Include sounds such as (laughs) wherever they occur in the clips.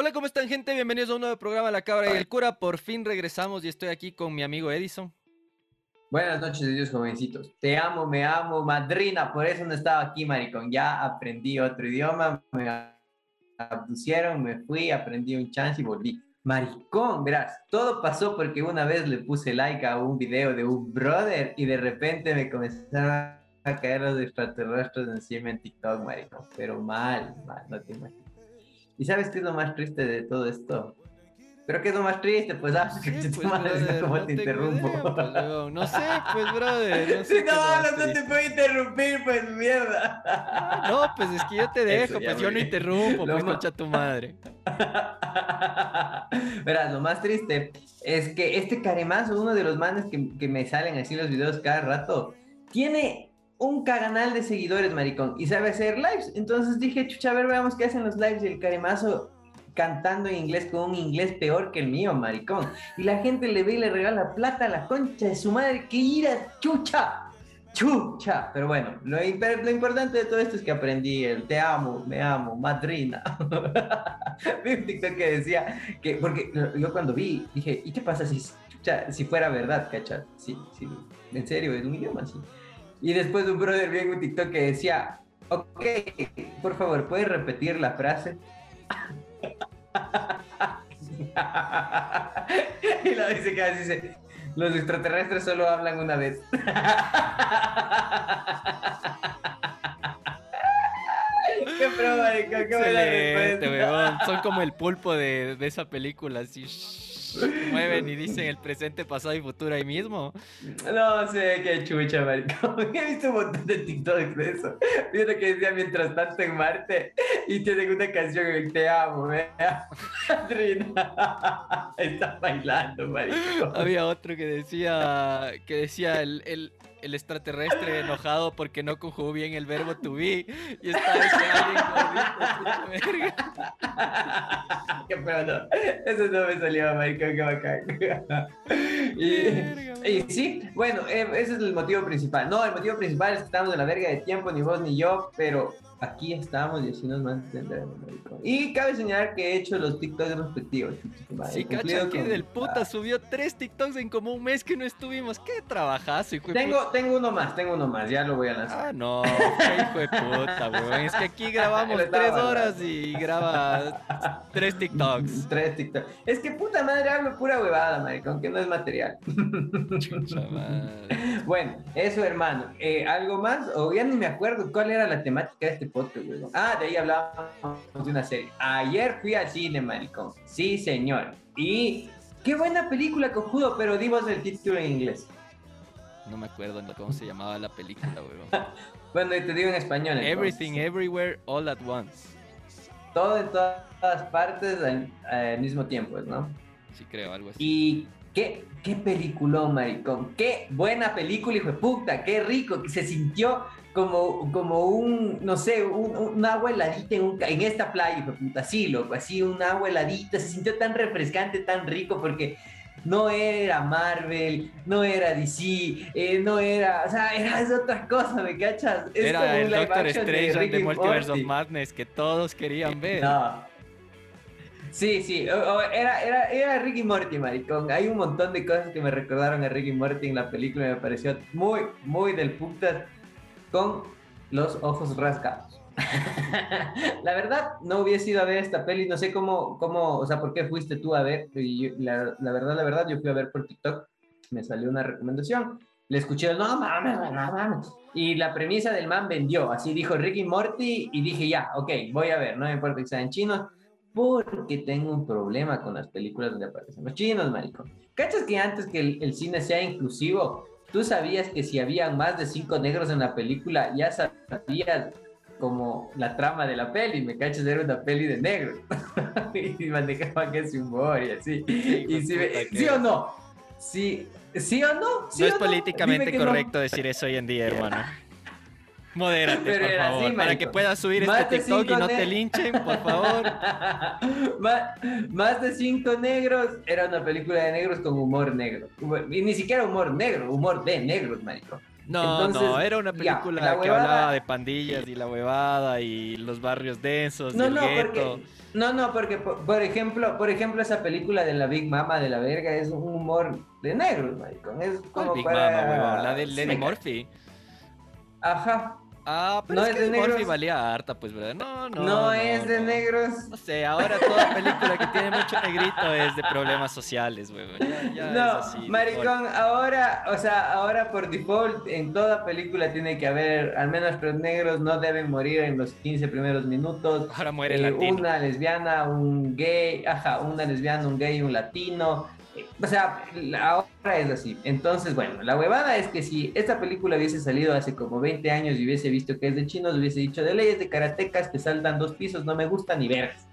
Hola, ¿cómo están, gente? Bienvenidos a un nuevo programa La Cabra y el Cura. Por fin regresamos y estoy aquí con mi amigo Edison. Buenas noches, Dios jovencitos. Te amo, me amo, madrina. Por eso no estaba aquí, maricón. Ya aprendí otro idioma, me abducieron, me fui, aprendí un chance y volví. Maricón, verás, todo pasó porque una vez le puse like a un video de un brother y de repente me comenzaron a caer los extraterrestres encima en TikTok, maricón. Pero mal, mal, no te imaginas. ¿Y sabes qué es lo más triste de todo esto? ¿Pero qué es lo más triste? Pues, ah, ¿Qué, que pues, madre, brother? ¿cómo No te interrumpo? idea, pues, no sé, pues, brother. No, (laughs) sé Si no más hablas, no te puedo interrumpir, pues mierda. No, pues es que yo te (laughs) dejo, Eso pues yo no interrumpo, Lo pues concha tu madre. (laughs) Verás, lo más triste es que este caremazo, uno de los manes que, que me salen así los videos cada rato, tiene un caganal de seguidores, maricón, y sabe hacer lives. Entonces dije, chucha, a ver, veamos qué hacen los lives y el caremazo cantando en inglés con un inglés peor que el mío, maricón. Y la gente le ve y le regala plata a la concha de su madre, que ira, chucha. Chucha, pero bueno, lo, lo importante de todo esto es que aprendí el te amo, me amo, madrina. (laughs) Vi un TikTok que decía que, porque yo cuando vi, dije, ¿y qué pasa si, si fuera verdad, cachas? Sí, sí, en serio, es un idioma así. Y después un brother vi en un TikTok que decía, ok, por favor, ¿puedes repetir la frase? (laughs) y la dice que así dice, los extraterrestres solo hablan una vez. (laughs) qué marico, qué buena. Son como el pulpo de, de esa película, así. (laughs) Mueven y dicen el presente, pasado y futuro ahí mismo. No sé qué chucha, marico. (laughs) He visto un montón de TikToks de eso. Vi uno que decía mientras tanto en Marte y tienen una canción en Te amo, me. (laughs) Está bailando, marico. Había otro que decía que decía el, el, el extraterrestre enojado porque no conjugó bien el verbo to be y estaba ese alguien gordito, puta verga. Qué pero no. Eso no me salió, marico, qué bacán. (laughs) Y, y sí, bueno, eh, ese es el motivo principal. No, el motivo principal es que estamos en la verga de tiempo, ni vos ni yo, pero aquí estamos y así nos mantendremos. Y cabe señalar que he hecho los TikToks respectivos. Sí, cacha que del puta subió tres TikToks en como un mes que no estuvimos. ¿Qué trabajazo, hijo de puta? Tengo, tengo uno más, tengo uno más, ya lo voy a lanzar. Ah, no, qué hijo de puta, (laughs) weón. Es que aquí grabamos tres horas y graba tres TikToks. (laughs) Tres TikToks. Es que puta madre hablo pura huevada, maricón, que no es material. (laughs) Bueno, eso, hermano. Eh, ¿Algo más? O ya ni me acuerdo cuál era la temática de este podcast, güey. Ah, de ahí hablábamos de una serie. Ayer fui al cine, maricón. Sí, señor. Y qué buena película, cojudo, pero dimos el título en inglés. No me acuerdo cómo se llamaba la película, weón. (laughs) Bueno, y te digo en español. entonces. Everything, Everywhere, All at Once. Todo en todas partes al, al mismo tiempo, ¿no? Sí, creo, algo así. Y qué, qué peliculón, maricón. Qué buena película, hijo de puta. Qué rico. Que se sintió como, como un, no sé, un, un agua heladita en, un en esta playa, de puta. Así, loco. Así, un agua heladita. Se sintió tan refrescante, tan rico, porque no era Marvel, no era DC, eh, no era. O sea, era es otra cosa, ¿me cachas? Es Era el Doctor de Strange the and Multiverse of. Madness que todos querían ver. No. Sí, sí, era, era, era Ricky Morty, maricón. Hay un montón de cosas que me recordaron a Ricky Morty en la película y me pareció muy, muy del putas con los ojos rasgados. (laughs) la verdad, no hubiese ido a ver esta peli, no sé cómo, cómo, o sea, por qué fuiste tú a ver. Y yo- la, la verdad, la verdad, yo fui a ver por TikTok, me salió una recomendación. Le escuché, no mames, no mames. Y la premisa del man vendió, así dijo Ricky Morty, y dije, ya, ok, voy a ver, no me importa que sean chinos, porque tengo un problema con las películas donde aparecen los chinos, maricón. ¿Cachas que antes que el, el cine sea inclusivo, tú sabías que si habían más de cinco negros en la película, ya sabías como la trama de la peli, me cachas, era una peli de negros. (laughs) y manejaban ese humor y así. y si me- ¿Sí o no? ¿Sí, ¿Sí o no? ¿Sí no o es políticamente no. correcto decir eso hoy en día, (laughs) hermano. Modérate, Pero por así, favor. para que puedas subir Más este TikTok y no te linchen, por favor. (laughs) más, más de cinco negros era una película de negros con humor negro. Y ni siquiera humor negro, humor de negros, marico. No, no, era una película que hablaba de pandillas y la huevada y los barrios densos no, y el no, Porque, no, no, porque por, ejemplo, por ejemplo, esa película de la Big Mama de la verga es un humor de negros, maricón. Es como Big para... Mama, huevón? La de Lenny Murphy. Ajá. Ah, pero no es, que de negros. valía harta, pues, ¿verdad? No, no. No, es de negros. No sé, ahora toda película que tiene mucho negrito es de problemas sociales, güey. no, maricón, ahora, o sea, ahora por default en toda película tiene que haber, al menos los negros no deben morir en los 15 primeros minutos. Ahora muere eh, Una lesbiana, un gay, ajá, una lesbiana, un gay, un latino o sea, ahora es así. Entonces, bueno, la huevada es que si esta película hubiese salido hace como 20 años y hubiese visto que es de chinos, hubiese dicho de leyes de karatecas que saltan dos pisos, no me gustan ni vergas.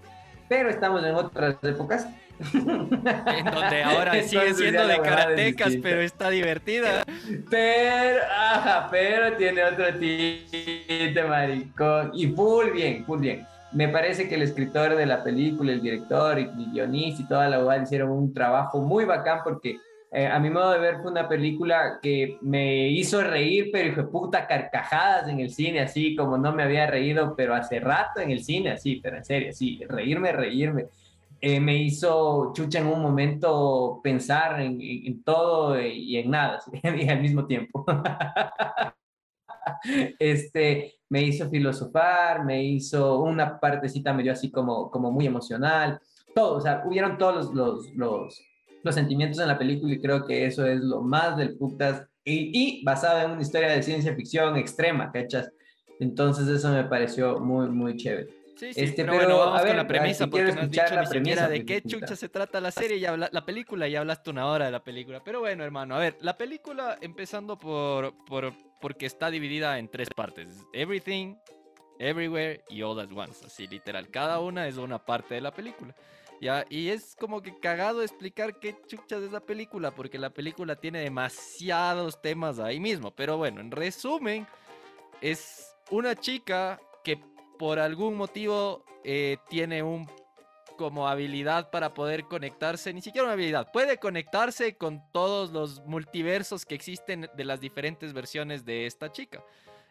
Pero estamos en otras épocas. En donde ahora sigue siendo de karatecas, pero está divertida. Pero, ajá, pero tiene otro tinte, maricón. Y full bien, full bien me parece que el escritor de la película, el director y guionista y toda la UAD hicieron un trabajo muy bacán porque eh, a mi modo de ver fue una película que me hizo reír, pero hijo puta carcajadas en el cine, así como no me había reído, pero hace rato en el cine, así, pero en serio, sí, reírme, reírme. Eh, me hizo chucha en un momento pensar en, en, todo y en nada, (laughs) y al mismo tiempo. (laughs) (laughs) este, me hizo filosofar, me hizo una partecita medio así como, como muy emocional, todo, o sea, hubieron todos los, los, los, sentimientos en la película y creo que eso es lo más del putas y, y basado en una historia de ciencia ficción extrema, ¿cachas? Entonces eso me pareció muy, muy chévere. Sí, sí, este, pero, bueno, vamos con la premisa, porque no has dicho ni siquiera de qué chucha se trata la serie, ya habla, la película, ya hablaste una hora de la película. Pero bueno, hermano, a ver, la película, empezando por, por porque está dividida en tres partes. Everything, Everywhere y All at Once. Así literal. Cada una es una parte de la película. ¿ya? Y es como que cagado explicar qué chucha es esa película, porque la película tiene demasiados temas ahí mismo. Pero bueno, en resumen, es una chica que por algún motivo eh, tiene un como habilidad para poder conectarse, ni siquiera una habilidad, puede conectarse con todos los multiversos que existen de las diferentes versiones de esta chica.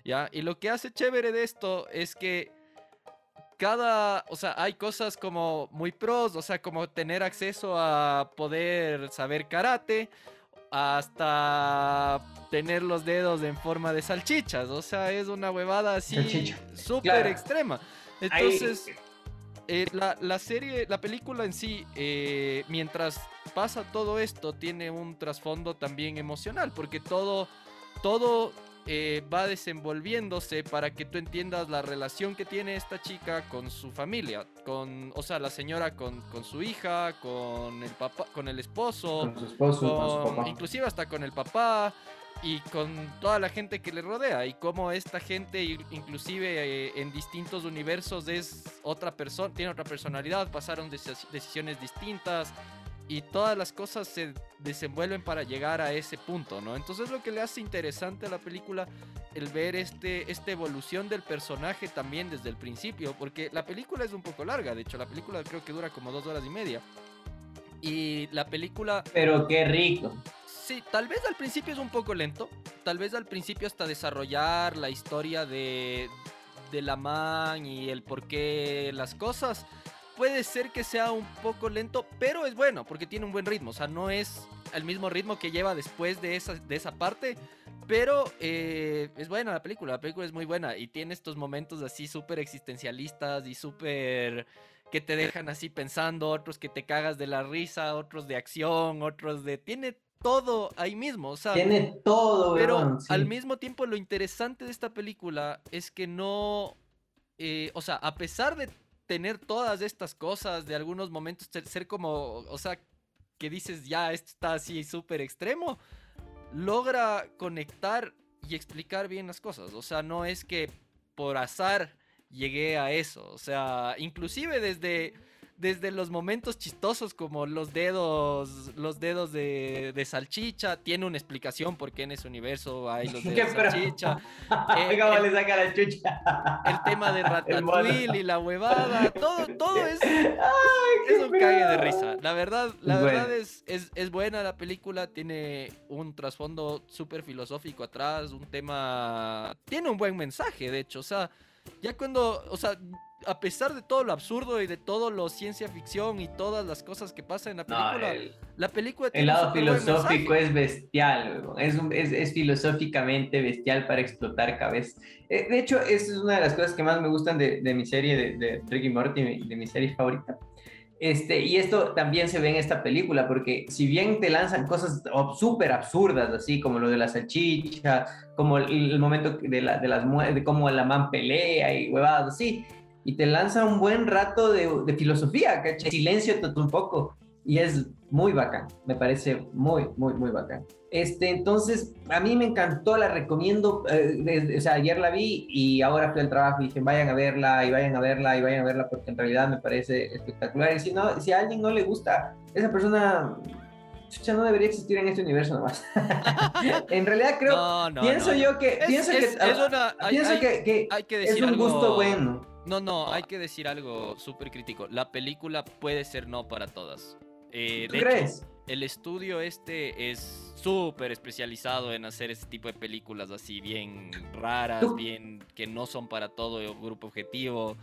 ¿Ya? Y lo que hace chévere de esto es que cada, o sea, hay cosas como muy pros, o sea, como tener acceso a poder saber karate, hasta tener los dedos en forma de salchichas, o sea, es una huevada así súper extrema. Entonces, eh, la, serie, la película en sí, eh, mientras pasa todo esto, tiene un trasfondo también emocional, porque todo, todo eh, va desenvolviéndose para que tú entiendas la relación que tiene esta chica con su familia, con, o sea, la señora con, su hija, con el papá, con el esposo, con su esposo, inclusive hasta con el papá y con toda la gente que le rodea y cómo esta gente inclusive eh, en distintos universos es otra persona, tiene otra personalidad, pasaron decisiones distintas y todas las cosas se desenvuelven para llegar a ese punto, ¿no? Entonces lo que le hace interesante a la película el ver este, esta evolución del personaje también desde el principio, porque la película es un poco larga, de hecho la película creo que dura como dos horas y media. Y la película... Pero qué rico. Sí, tal vez al principio es un poco lento. Tal vez al principio hasta desarrollar la historia de, de la man y el por qué las cosas. Puede ser que sea un poco lento, pero es bueno porque tiene un buen ritmo. O sea, no es el mismo ritmo que lleva después de esa, de esa parte. Pero eh, es buena la película, la película es muy buena y tiene estos momentos así súper existencialistas y súper que te dejan así pensando, otros que te cagas de la risa, otros de acción, otros de... Tiene todo ahí mismo. O sea, Tiene todo, Pero al mismo tiempo lo interesante de esta película es que no... Eh, o sea, a pesar de tener todas estas cosas, de algunos momentos ser como, o sea, que dices, ya, esto está así súper extremo, logra conectar y explicar bien las cosas. O sea, no es que por azar llegué a eso. O sea, inclusive desde desde los momentos chistosos como los dedos, los dedos de, de salchicha, tiene una explicación por qué en ese universo hay los (laughs) dedos de salchicha. (laughs) Eh, ¿Cómo le saca la chucha? El tema de (laughs) Ratatouille y la huevada, todo, todo es, es un cague de risa. la verdad, la verdad es, es, es, buena la película, tiene un trasfondo súper filosófico atrás, un tema... Tiene un buen mensaje, de hecho, o sea, ya cuando, o sea, a pesar de todo lo absurdo y de todo lo ciencia ficción y todas las cosas que pasan en la película, la película tiene El lado filosófico es bestial, es, es, es, filosóficamente bestial para explotar cabezas. Eh, de hecho, esa es una de las cosas que más me gustan de, de mi serie de, de Ricky Morty, de mi serie favorita. Este, y esto también se ve en esta película, porque si bien te lanzan cosas súper absurdas, así como lo de la salchicha, como el, momento de, la, de las de cómo la man pelea y huevadas así, y te lanza un buen rato de, de filosofía, ¿cachai? Silencio un poco. Y es muy bacán, me parece muy, muy, muy bacán. Este, entonces, a mí me encantó, la recomiendo, eh, o sea, ayer la vi y ahora fui al trabajo y dije, vayan a verla y vayan a verla y vayan a verla porque en realidad me parece espectacular. Y si, no, si a alguien no le gusta, esa persona ya no debería existir en este universo nomás. (laughs) en realidad creo, pienso yo que, pienso que, pienso que, hay que decir es un gusto bueno no, no, hay que decir algo súper crítico. La película puede ser no para todas. Eh, de crees? el estudio este es súper especializado en hacer ese tipo de películas así bien raras, bien que no son para todo el grupo objetivo,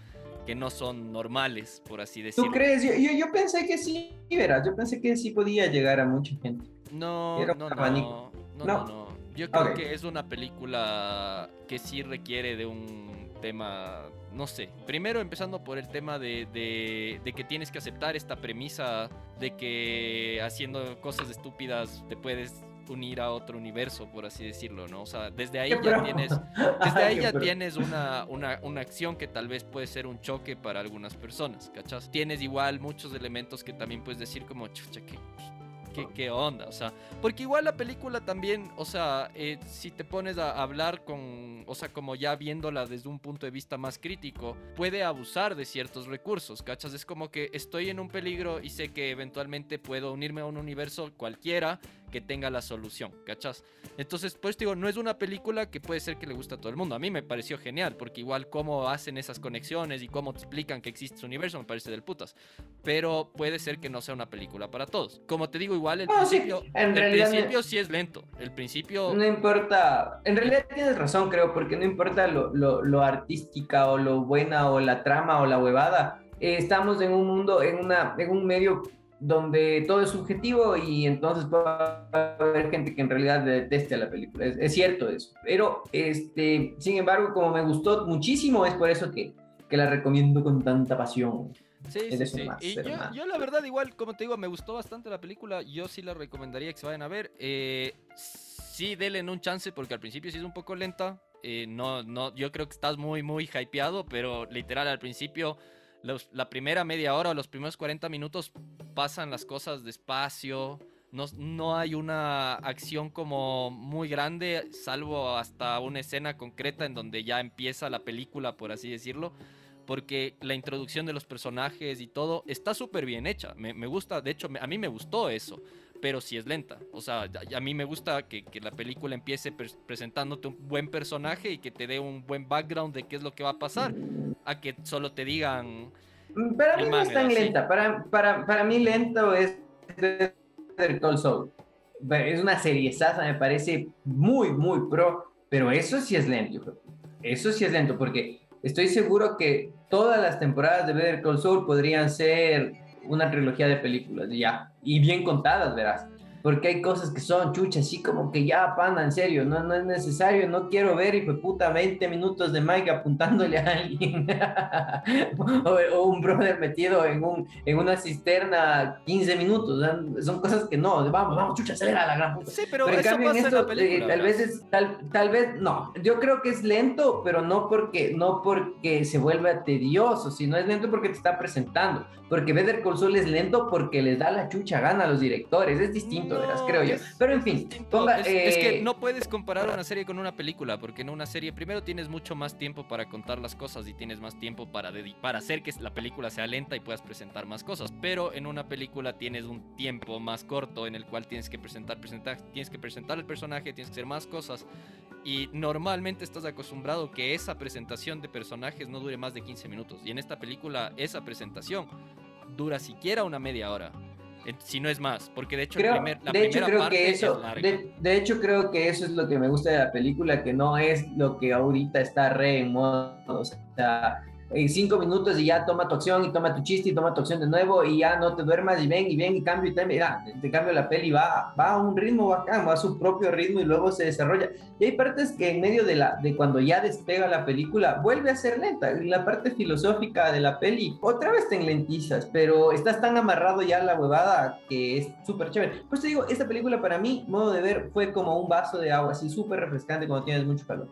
que no son normales, por así decirlo. ¿Tú crees? Yo, yo, pensé que sí, verás, yo pensé que sí podía llegar a mucha gente. No, no, no, no, no, no, Yo creo que es una película que sí requiere de un tema no sé, primero empezando por el tema de, de, que tienes que aceptar esta premisa de que haciendo cosas estúpidas te puedes unir a otro universo, por así decirlo, ¿no? O sea, desde ahí ya tienes, (laughs) desde ahí ya tienes una, una, una, acción que tal vez puede ser un choque para algunas personas, ¿cachas? Tienes igual muchos elementos que también puedes decir como, chucha, que ¿Qué, onda? O sea, porque igual la película también, o sea, eh, si te pones a hablar con, o sea, como ya viéndola desde un punto de vista más crítico, puede abusar de ciertos recursos, ¿cachas? Es como que estoy en un peligro y sé que eventualmente puedo unirme a un universo cualquiera que tenga la solución, ¿cachas? Entonces, pues digo, no es una película que puede ser que le guste a todo el mundo. A mí me pareció genial, porque igual cómo hacen esas conexiones y cómo te explican que existe ese universo me parece del putas. Pero puede ser que no sea una película para todos. Como te digo, igual el principio, el principio sí es lento. El principio... No importa, en realidad tienes razón, creo, porque no importa lo, lo, artística o lo buena o la trama o la huevada. Eh, estamos en un mundo, en, una, en un medio donde todo es subjetivo y entonces puede haber gente que en realidad deteste a la película. Es, cierto eso. Pero, este, sin embargo, como me gustó muchísimo, es por eso que, que la recomiendo con tanta pasión. Sí, sí, sí. y yo, la verdad, igual, como te digo, me gustó bastante la película. Yo sí la recomendaría que se vayan a ver. Eh, sí, denle un chance porque al principio sí es un poco lenta. Eh, no, no, yo creo que estás muy, muy hypeado, pero literal al principio la primera media hora o los primeros 40 minutos pasan las cosas despacio. No, no, hay una acción como muy grande, salvo hasta una escena concreta en donde ya empieza la película, por así decirlo. Porque la introducción de los personajes y todo está súper bien hecha. Me, gusta, de hecho, a mí me gustó eso pero sí es lenta. O sea, a, mí me gusta que la película empiece presentándote un buen personaje y que te dé un buen background de qué es lo que va a pasar, a que solo te digan... Mm, para mí no es tan lenta, para, para, para mí lento es el Cold Soul. Es una serie sasa, me parece muy, muy pro, pero eso sí es lento. Eso sí es lento, porque estoy seguro que todas las temporadas de Better Call Saul podrían ser una trilogía de películas, ya, y bien contadas, verás porque hay cosas que son chuchas, así como que ya, pana, en serio, no, no es necesario, no quiero ver, de puta, 20 minutos de Mike apuntándole a alguien, (laughs) o, un brother metido en, un, en una cisterna 15 minutos, son cosas que no, vamos, vamos, chucha, acelera la gran puta. Sí, pero, eso en pasa en la película, eh, tal vez es, tal, tal vez, no, yo creo que es lento, pero no porque, no porque se vuelva tedioso, sino es lento porque te está presentando, porque Better Call Saul es lento porque les da la chucha gana a los directores, es distinto creo yo. Pero en fin, es, que eh, no puedes comparar una serie con una película, porque en una serie primero tienes mucho más tiempo para contar las cosas y tienes más tiempo para, para hacer que la película sea lenta y puedas presentar más cosas. Pero en una película tienes un tiempo más corto en el cual tienes que presentar, presentar, tienes que presentar el personaje, tienes que hacer más cosas. Y normalmente estás acostumbrado que esa presentación de personajes no dure más de 15 minutos. Y en esta película esa presentación dura siquiera una media hora. Si no es más, porque de hecho creo, primer, la de hecho, primera creo parte que eso, es larga. de, de, hecho creo que eso es lo que me gusta de la película, que no es lo que ahorita está re en moda, o sea, en cinco minutos y ya toma tu acción y toma tu chiste y toma tu acción de nuevo y ya no te duermas y ven y ven y cambio y te, mira, te cambio la peli va, va a un ritmo bacán, va a su propio ritmo y luego se desarrolla. Y hay partes que en medio de, la, de cuando ya despega la película vuelve a ser lenta. La parte filosófica de la peli otra vez te enlentizas, pero estás tan amarrado ya a la huevada que es súper chévere. Pues te digo, esta película para mí, modo de ver, fue como un vaso de agua, así súper refrescante cuando tienes mucho calor.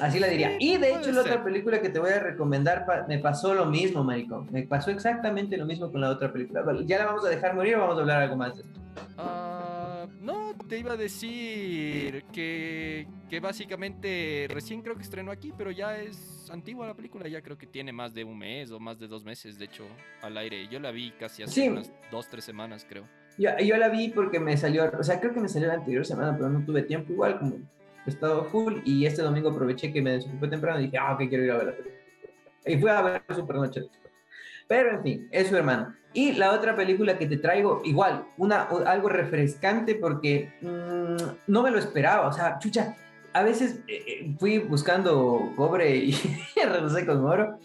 Así la diría. Y de hecho, la otra película que te voy a recomendar me pasó lo mismo, maricón. Me pasó exactamente lo mismo con la otra película. ¿Ya la vamos a dejar morir o vamos a hablar algo más de esto? Uh, no, te iba a decir que, que básicamente recién creo que estrenó aquí, pero ya es antigua la película. Ya creo que tiene más de un mes o más de dos meses, de hecho, al aire. Yo la vi casi hace sí. unas dos, tres semanas, creo. Yo, yo la vi porque me salió, o sea, creo que me salió la anterior semana, pero no tuve tiempo igual, como he estado full y este domingo aproveché que me desocupé temprano y dije, ah, ok, quiero ir a ver la película. Y fui a ver Supernoche. Pero en fin, eso hermano. Y la otra película que te traigo, igual, una, algo refrescante porque mmm, no me lo esperaba. O sea, chucha, a veces eh, fui buscando cobre y (laughs) regresé con oro.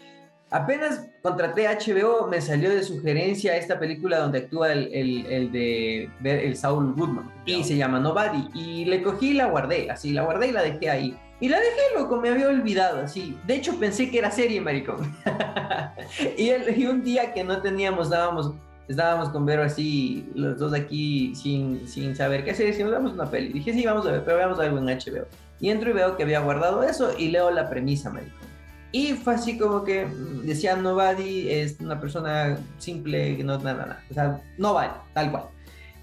Apenas contraté HBO, me salió de sugerencia esta película donde actúa el, el, el de el Saul Goodman y yeah. se llama Nobody. Y le cogí y la guardé, así, la guardé y la dejé ahí. Y la dejé, loco, me había olvidado, así. De hecho, pensé que era serie, maricón. (laughs) y, el, y, un día que no teníamos, estábamos, estábamos con Vero así, los dos aquí sin, sin saber qué hacer, decimos, vamos una peli. Dije, sí, vamos a ver, pero veamos algo en HBO. Y entro y veo que había guardado eso y leo la premisa, maricón. Y fue así como que decía Nobody es una persona simple, que no nada, nada. O sea, Nobody, tal cual.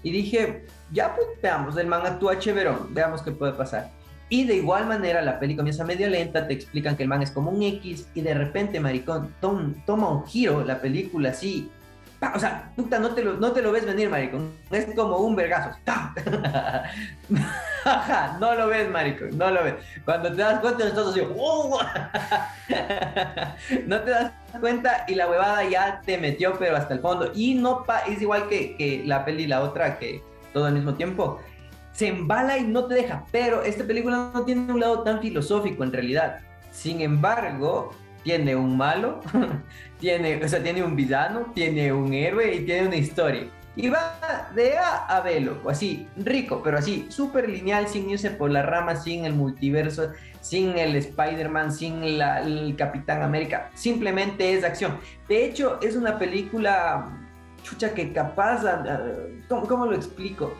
Y dije, ya pues veamos, el man actúa chéverón, veamos qué puede pasar. Y de igual manera la peli comienza medio lenta, te explican que el man es como un X y de repente, maricón, tom, toma un giro la película así. O sea, puta, no te, lo, no te lo ves venir, maricón. Es como un vergazo. (laughs) no lo ves, maricón, no lo ves. Cuando te das cuenta, estás así, ¡oh! no te das cuenta y la huevada ya te metió, pero hasta el fondo. Y no pa es igual que, que la peli y la otra, que todo al mismo tiempo se embala y no te deja. Pero esta película no tiene un lado tan filosófico en realidad. Sin embargo, tiene un malo, (laughs) tiene, o sea, tiene un villano, tiene un héroe y tiene una historia. Y va de A a B, así, rico, pero así, súper lineal, sin irse por la rama, sin el multiverso, sin el Spider-Man, sin la, el Capitán América. Simplemente es acción. De hecho, es una película, chucha, que capaz, ¿cómo, cómo lo explico?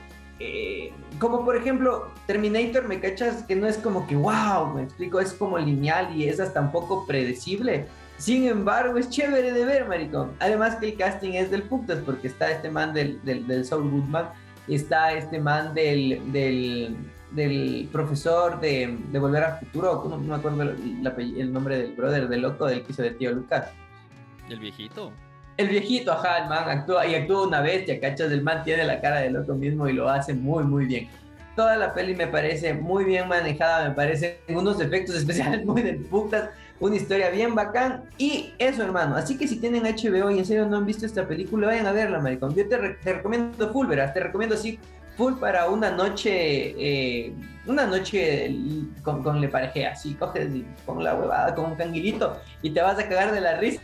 Eh, como por ejemplo Terminator, me cachas que no es como que wow, me explico, es como lineal y es hasta un poco predecible. Sin embargo, es chévere de ver, maricón. Además que el casting es del putas, porque está este man del, del, Saul Goodman, está este man del, del, profesor de, de, Volver al Futuro, no, me acuerdo el, el, nombre del brother, del loco del que hizo de tío Lucas. ¿El viejito? El viejito, ajá, el man actúa y actúa una bestia, ¿cachas? El man tiene la cara de loco mismo y lo hace muy, muy bien. Toda la peli me parece muy bien manejada, me parece unos efectos (laughs) especiales muy de putas, una historia bien bacán y eso, hermano. Así que si tienen HBO y en serio no han visto esta película, vayan a verla, maricón. Yo te, re te recomiendo full, verás, te recomiendo así full para una noche, eh, una noche con, le pareje, así coges con la huevada, con un canguilito y te vas a cagar de la risa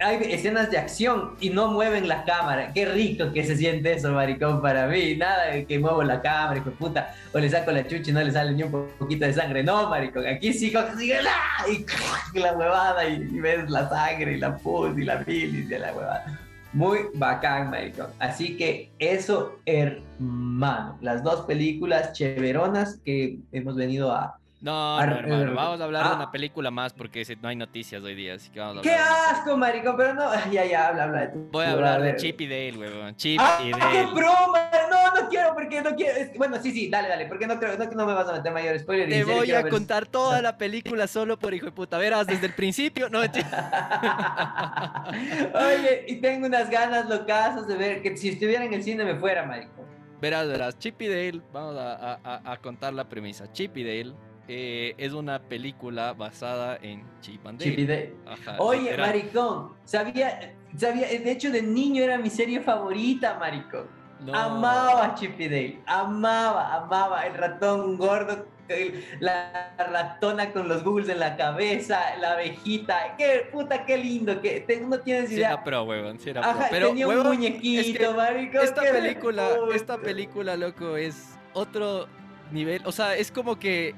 hay escenas de acción y no mueven la cámara. Qué rico que se siente eso, maricón, para mí. Nada de que muevo la cámara, hijo de puta, o le saco la chucha y no le sale ni un poquito de sangre. No, maricón, aquí sí coges y, y (laughs) la huevada y, y, ves la sangre y la pus y la bilis y la huevada. Muy bacán, maricón. Así que eso, hermano. Las dos películas chéveronas que hemos venido a, no, no, hermano, vamos a hablar ah. de una película más porque no hay noticias hoy día, así que vamos a ¡Qué asco, marico! Pero no, (laughs) ya, ya, habla, habla de tu. Voy a hablar de Chip y Dale, weón. Chip ¡Ah, y Dale. qué broma! No, no quiero, porque no quiero. Bueno, sí, sí, dale, dale, porque no creo, no, no me vas a meter mayor spoiler. Te voy a contar toda la película solo por hijo de puta. Verás, desde el principio, no, (laughs) Oye, y tengo unas ganas locas de ver que si estuviera en el cine me fuera, marico. Verás, verás, Chip y Dale, vamos a, a, a contar la premisa. Chip y Dale eh, es una película basada en Chip and Dale. Chip y Dale. Ajá, Oye, literal. maricón, sabía, sabía, de hecho de niño era mi serie favorita, maricón. No. Amaba Chip y Dale, amaba, amaba el ratón gordo, la ratona con los googles en la cabeza, la abejita, qué puta, qué lindo, que te- no tienes Sí idea. era pro, huevón, sí era Ajá, pro. Pero, tenía un muñequito, es que marico. esta película, esta película, loco, es otro nivel. O sea, es como que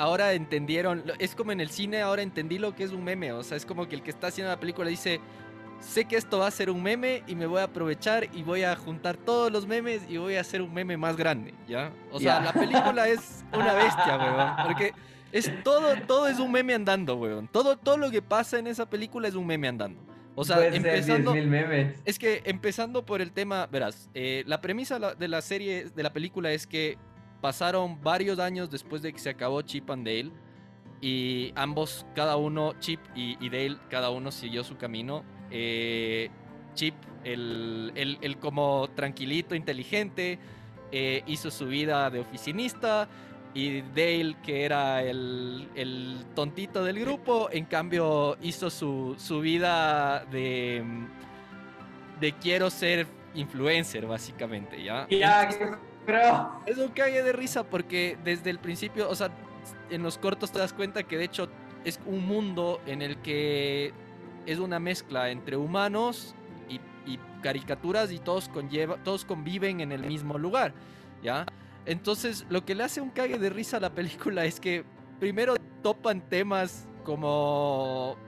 ahora entendieron, es como en el cine, ahora entendí lo que es un meme. O sea, es como que el que está haciendo la película dice, sé que esto va a ser un meme y me voy a aprovechar y voy a juntar todos los memes y voy a hacer un meme más grande, ¿ya? O sea, Ya. la película es una bestia, huevón, porque es todo, todo es un meme andando, huevón. Todo, todo lo que pasa en esa película es un meme andando. O sea, Pueden ser empezando... 10.000 memes. Es que empezando por el tema, verás, eh, la premisa de la serie, de la película es que pasaron varios años después de que se acabó Chip and Dale y ambos, cada uno, Chip y, y Dale, cada uno siguió su camino. Eh, Chip, el, el- el como tranquilito, inteligente, eh, hizo su vida de oficinista y Dale, que era el, el tontito del grupo, en cambio hizo su, su vida de, de quiero ser influencer, básicamente, ¿ya? Ya, Es un cague de risa porque desde el principio, o sea, en los cortos te das cuenta que de hecho es un mundo en el que es una mezcla entre humanos y, caricaturas y todos, todos conviven en el mismo lugar, ¿ya? Entonces, lo que le hace un cague de risa a la película es que primero topan temas como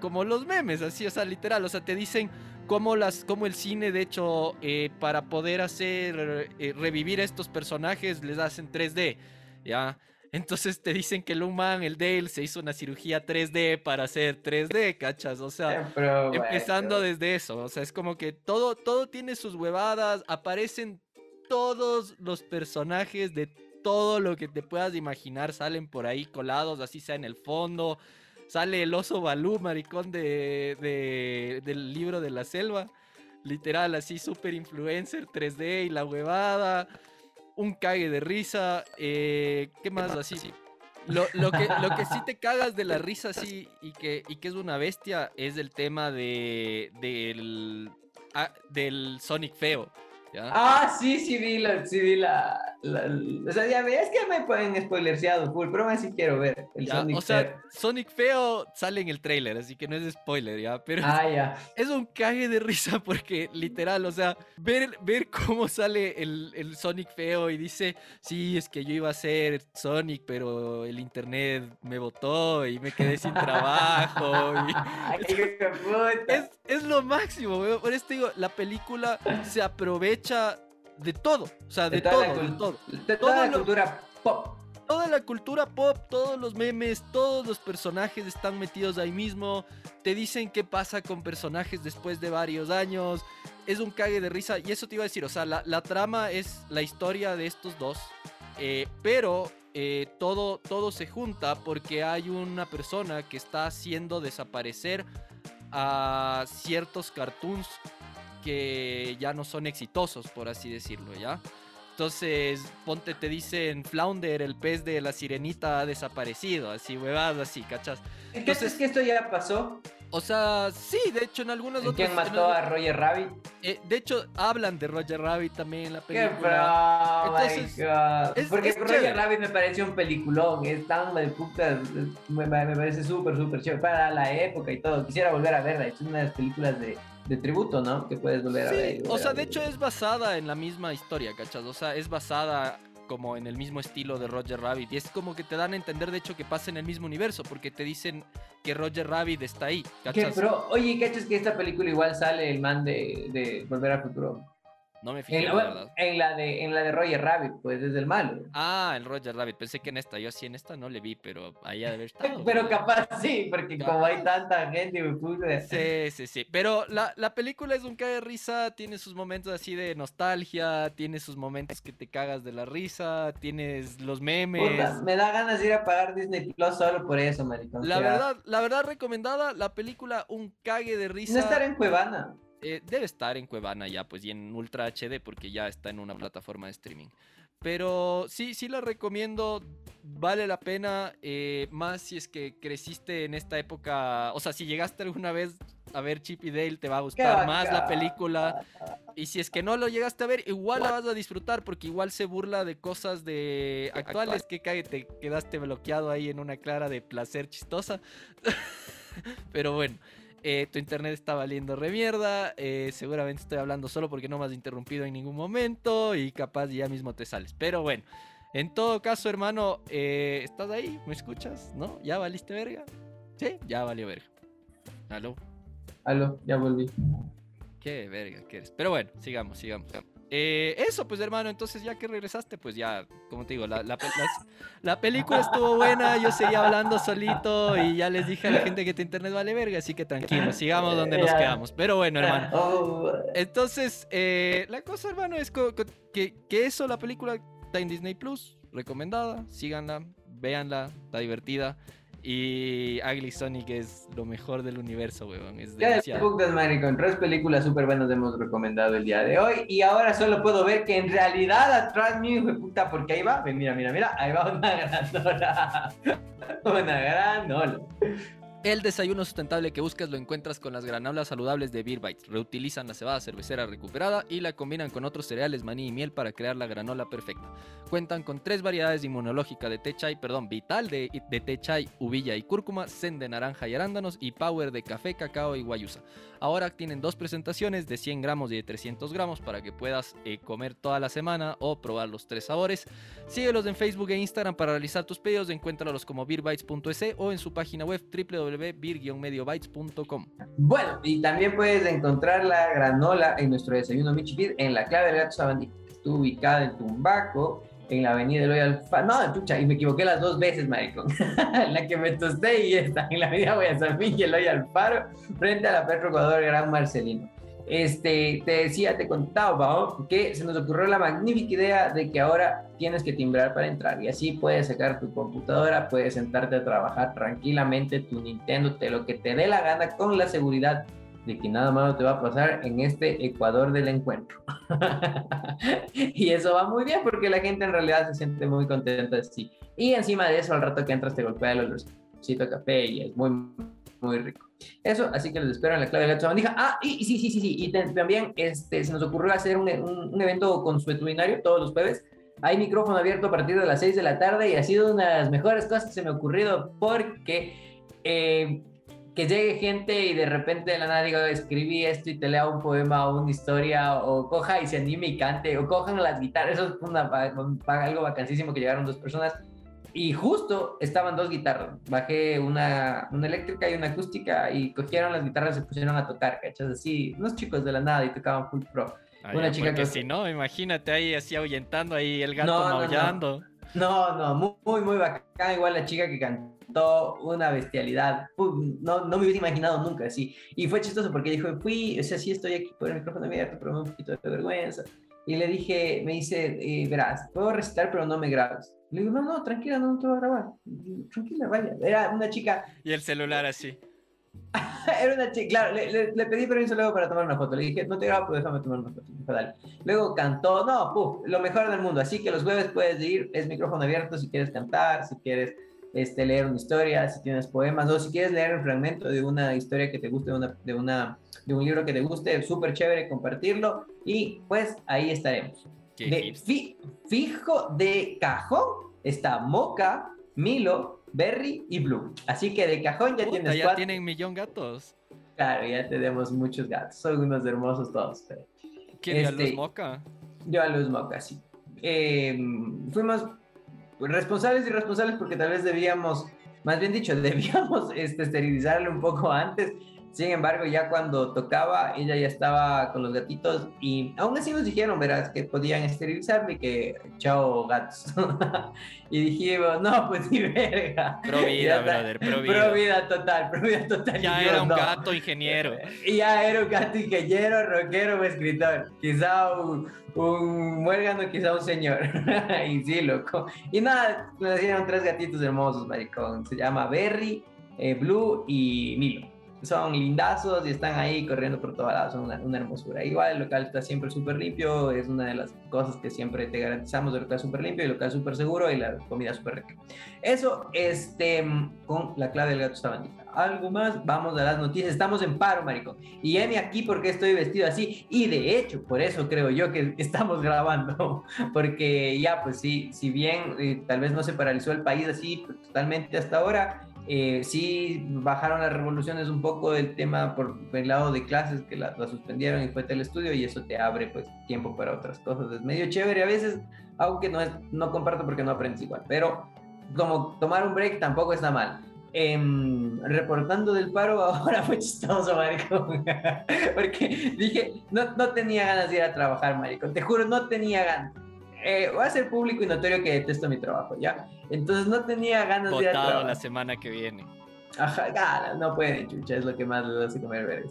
como los memes, así, o sea, literal, o sea, te dicen cómo las cómo el cine de hecho eh, para poder hacer eh, revivir estos personajes les hacen 3D, ¿ya? Entonces te dicen que el Man, el Dale, se hizo una cirugía 3D para hacer 3D, ¿cachas? O sea, pro, empezando desde eso, o sea, es como que todo, todo tiene sus huevadas, aparecen todos los personajes de todo lo que te puedas imaginar, salen por ahí colados, así sea en el fondo, sale el oso Balú, maricón de, de- del libro de la selva, literal, así super influencer 3D y la huevada, un cague de risa, eh, ¿qué más así? Lo, lo que, lo que sí te (laughs) cagas de la risa, sí, y que, y que es una bestia, es el tema de, del, ah, del Sonic feo. ¿Ya? Ah, sí, sí vi la, sí vi la, la- la- o sea, ya ves que me pueden spoilerseado full, pero aún así quiero ver el ¿ya? Sonic O sea, Fair. Sonic feo sale en el trailer, así que no es spoiler, ¿ya? Pero Ah, ya. (laughs) es un cague de risa porque literal, o sea, ver, ver cómo sale el, el Sonic feo y dice, sí, es que yo iba a ser Sonic, pero el internet me botó y me quedé sin (laughs) trabajo. y- (laughs) Ay, es, es lo máximo. Por eso te digo, la película se aprovecha de todo. O sea, de, todo, de todo. de todo toda la lo- cultura pop. Toda la cultura pop, todos los memes, todos los personajes están metidos ahí mismo. Te dicen qué pasa con personajes después de varios años. Es un cague de risa. Y eso te iba a decir, o sea, la, la trama es la historia de estos dos. eh, pero eh, todo, todo se junta porque hay una persona que está haciendo desaparecer a ciertos cartoons que ya no son exitosos, por así decirlo, ¿ya? Entonces, ponte, te dicen Flounder, el pez de la sirenita ha desaparecido, así, huevadas así, ¿cachas? Entonces, es que esto ya pasó. O sea, sí, de hecho, en algunos otros... ¿Quién mató a Roger Rabbit? eh, de hecho, hablan de Roger Rabbit también en la ¡Qué película. pro! Entonces, my God. es- Porque es Roger chévere. Rabbit me pareció un peliculón. Es tan de puta. Me, me parece súper, súper chévere. Para la época y todo. Quisiera volver a verla. Es una de las películas de, de tributo, ¿no? Que puedes volver a ver. Sí, o sea, de hecho es basada en la misma historia, ¿cachas? O sea, es basada como en el mismo estilo de Roger Rabbit. Y es como que te dan a entender, de hecho, que pasa en el mismo universo, porque te dicen que Roger Rabbit está ahí, ¿Qué, ¿cachas? pro? Oye, ¿cachas que esta película igual sale el man de, de Volver al Futuro? No me fijé, En, la verdad. en la de, en la de Roger Rabbit, pues es el malo. Ah, el Roger Rabbit. Pensé que en esta, yo sí en esta no le vi, pero ahí ha de haber estado. Pero capaz sí, porque como hay tanta gente, me puse. Sí, sí, sí. Pero la, la película es un cae de risa, tiene sus momentos así de nostalgia, tiene sus momentos que te cagas de la risa, tienes los memes. Puta, me da ganas de ir a pagar Disney Plus solo por eso, maricón. La verdad, la verdad recomendada, la película un cague de risa. No estar en Cuevana. Eh, debe estar en Cuevana ya, pues, y en Ultra HD, porque ya está en una plataforma de streaming. Pero sí, sí la recomiendo, vale la pena, eh, más si es que creciste en esta época, o sea, si llegaste alguna vez a ver Chip y Dale, te va a gustar más la película. Y si es que no lo llegaste a ver, igual la vas a disfrutar porque igual se burla de cosas de actuales que te quedaste bloqueado ahí en una clara de placer chistosa. (laughs) Pero bueno. Eh, tu internet está valiendo remierda. Eh, seguramente estoy hablando solo porque no me has interrumpido en ningún momento. Y capaz ya mismo te sales. Pero bueno, en todo caso, hermano, eh, ¿estás ahí? ¿Me escuchas? ¿No? ¿Ya valiste verga? Sí, ya valió verga. ¿Aló? Aló, ya volví. Qué verga que eres. Pero bueno, sigamos, sigamos. Eh, eso, pues hermano, entonces ya que regresaste, pues ya, como te digo, la, la, película estuvo buena, yo seguía hablando solito y ya les dije a la gente que tu internet vale verga, así que tranquilo, sigamos donde nos quedamos. Pero bueno, hermano. Entonces, eh, la cosa, hermano, es que, que eso, la película está en Disney Plus, recomendada, síganla, véanla, está divertida. Y Ugly Sonic es lo mejor del universo, weón. Es demasiado. con tres películas súper buenas hemos recomendado el día de hoy. Y ahora solo puedo ver que en realidad atrás mío, hijo de puta, porque ahí va, mira, mira, mira, ahí va una (laughs) granola. una granola. El desayuno sustentable que buscas lo encuentras con las granolas saludables de Beer Bites. Reutilizan la cebada cervecera recuperada y la combinan con otros cereales, maní y miel para crear la granola perfecta. Cuentan con tres variedades inmunológica de té chai, perdón, vital de, de té chai, uvilla y cúrcuma, zen de naranja y arándanos y power de café, cacao y guayusa. Ahora tienen dos presentaciones de 100 gramos y de 300 gramos para que puedas eh, comer toda la semana o probar los tres sabores. Síguelos en Facebook e Instagram para realizar tus pedidos. Encuéntralos como beerbites.es o en su página web www.beer-mediobytes.com. Bueno, y también puedes encontrar la granola en nuestro desayuno Michi en la clave del gato sabandí. Estuvo ubicada en Tumbaco en la avenida Eloy Alfaro. No, chucha, y me equivoqué las dos veces, maricón. (laughs) la que me tosté y esta, en la avenida Guayasamín y Eloy Alfaro, frente a la Petro Ecuador Gran Marcelino. Este, te decía, te contaba que se nos ocurrió la magnífica idea de que ahora tienes que timbrar para entrar y así puedes sacar tu computadora, puedes sentarte a trabajar tranquilamente tu Nintendo, te lo que te dé la gana con la seguridad de que nada malo te va a pasar en este Ecuador del encuentro. (laughs) y eso va muy bien porque la gente en realidad se siente muy contenta así. Y encima de eso, al rato que entras te golpea el olorcito de café y es muy, muy rico. Eso, así que les espero en la clave de la bandija. Ah, y, sí, sí, sí, sí. Y también este, se nos ocurrió hacer un, un, evento consuetudinario todos los jueves. Hay micrófono abierto a partir de las 6 de la tarde y ha sido una de las mejores cosas que se me ha ocurrido porque eh, que llegue gente y de repente de la nada digo, escribí esto y te lea un poema o una historia, o coja y se anime y cante, o cojan las guitarras, eso es una, algo vacancísimo que llegaron dos personas. Y justo estaban dos guitarras. Bajé una, una eléctrica y una acústica y cogieron las guitarras y se pusieron a tocar, ¿cachas? Así, unos chicos de la nada y tocaban full pro. Ah, una chica que si no, imagínate ahí así ahuyentando ahí el gato maullando. No, no, no, muy, muy bacán. Igual la chica que cantó una bestialidad. No, no me hubiese imaginado nunca así. Y fue chistoso porque dijo, fui, o sea, sí estoy aquí por el micrófono abierto, pero me un poquito de vergüenza. Y le dije, me dice, eh, verás, puedo recitar, pero no me grabes. Le digo, no, no, tranquila, no, te voy a grabar. Tranquila, vaya. Era una chica. Y el celular así. (laughs) Era una chica, claro, le, le, pedí permiso luego para tomar una foto. Le dije, no te grabo, pues déjame tomar una foto. dale. Luego cantó, no, puf, lo mejor del mundo. Así que los jueves puedes ir, es micrófono abierto si quieres cantar, si quieres este, leer una historia, si tienes poemas, o si quieres leer un fragmento de una historia que te guste, de, una, de, una, de un libro que te guste, súper chévere compartirlo. Y pues ahí estaremos. De fijo de cajón está Moca, Milo, Berry y Blue. Así que de cajón ya tienes ya tienen millón gatos. Claro, ya tenemos muchos gatos. Son unos hermosos todos. Pero... ¿Quién este, a Luz Moca? Yo a Luz Moca, sí. Eh, fuimos responsables y responsables porque tal vez debíamos, más bien dicho, (laughs) debíamos este, esterilizarle un poco antes. Sin embargo, ya cuando tocaba, ella ya estaba con los gatitos y aún así nos dijeron, verás, que podían esterilizarle y que chao gatos. (laughs) y dijimos, no, pues ni verga. Pro vida, brother, pro vida. Pro vida total, pro vida total. Ya era un gato ingeniero. Y ya era un gato ingeniero, rockero o escritor. Quizá un, un muérgano, quizá un señor. (laughs) y sí, loco. Y nada, nos hicieron tres gatitos hermosos, maricón. Se llama Berry, eh, Blue y Milo. Son lindazos y están ahí corriendo por todas lados, son una, hermosura. Igual el local está siempre súper limpio, es una de las cosas que siempre te garantizamos, el local súper limpio, el local súper seguro y la comida súper rica. Eso, este, con la clave del gato sabandita. Algo más, vamos a las noticias. Estamos en paro, maricón. Y heme aquí porque estoy vestido así. Y de hecho, por eso creo yo que (laughs) estamos grabando. Porque ya, pues sí, si bien eh, tal vez no se paralizó el país así totalmente hasta ahora, eh, sí bajaron las revoluciones un poco del tema por el lado de clases que la, suspendieron y fue telestudio y eso te abre pues tiempo para otras cosas. Es medio chévere a veces, aunque no, es, no comparto porque no aprendes igual, pero como tomar un break tampoco está mal. Em, reportando del paro (laughs) ahora fue chistoso, marico. (laughs) porque dije, no, no tenía ganas de ir a trabajar, marico. Te juro, no tenía ganas eh, voy a ser público y notorio que detesto mi trabajo, ¿ya? Entonces no tenía ganas de ir a trabajar. la semana que viene. Ajá, no pueden, chucha, es lo que más les hace comer verga.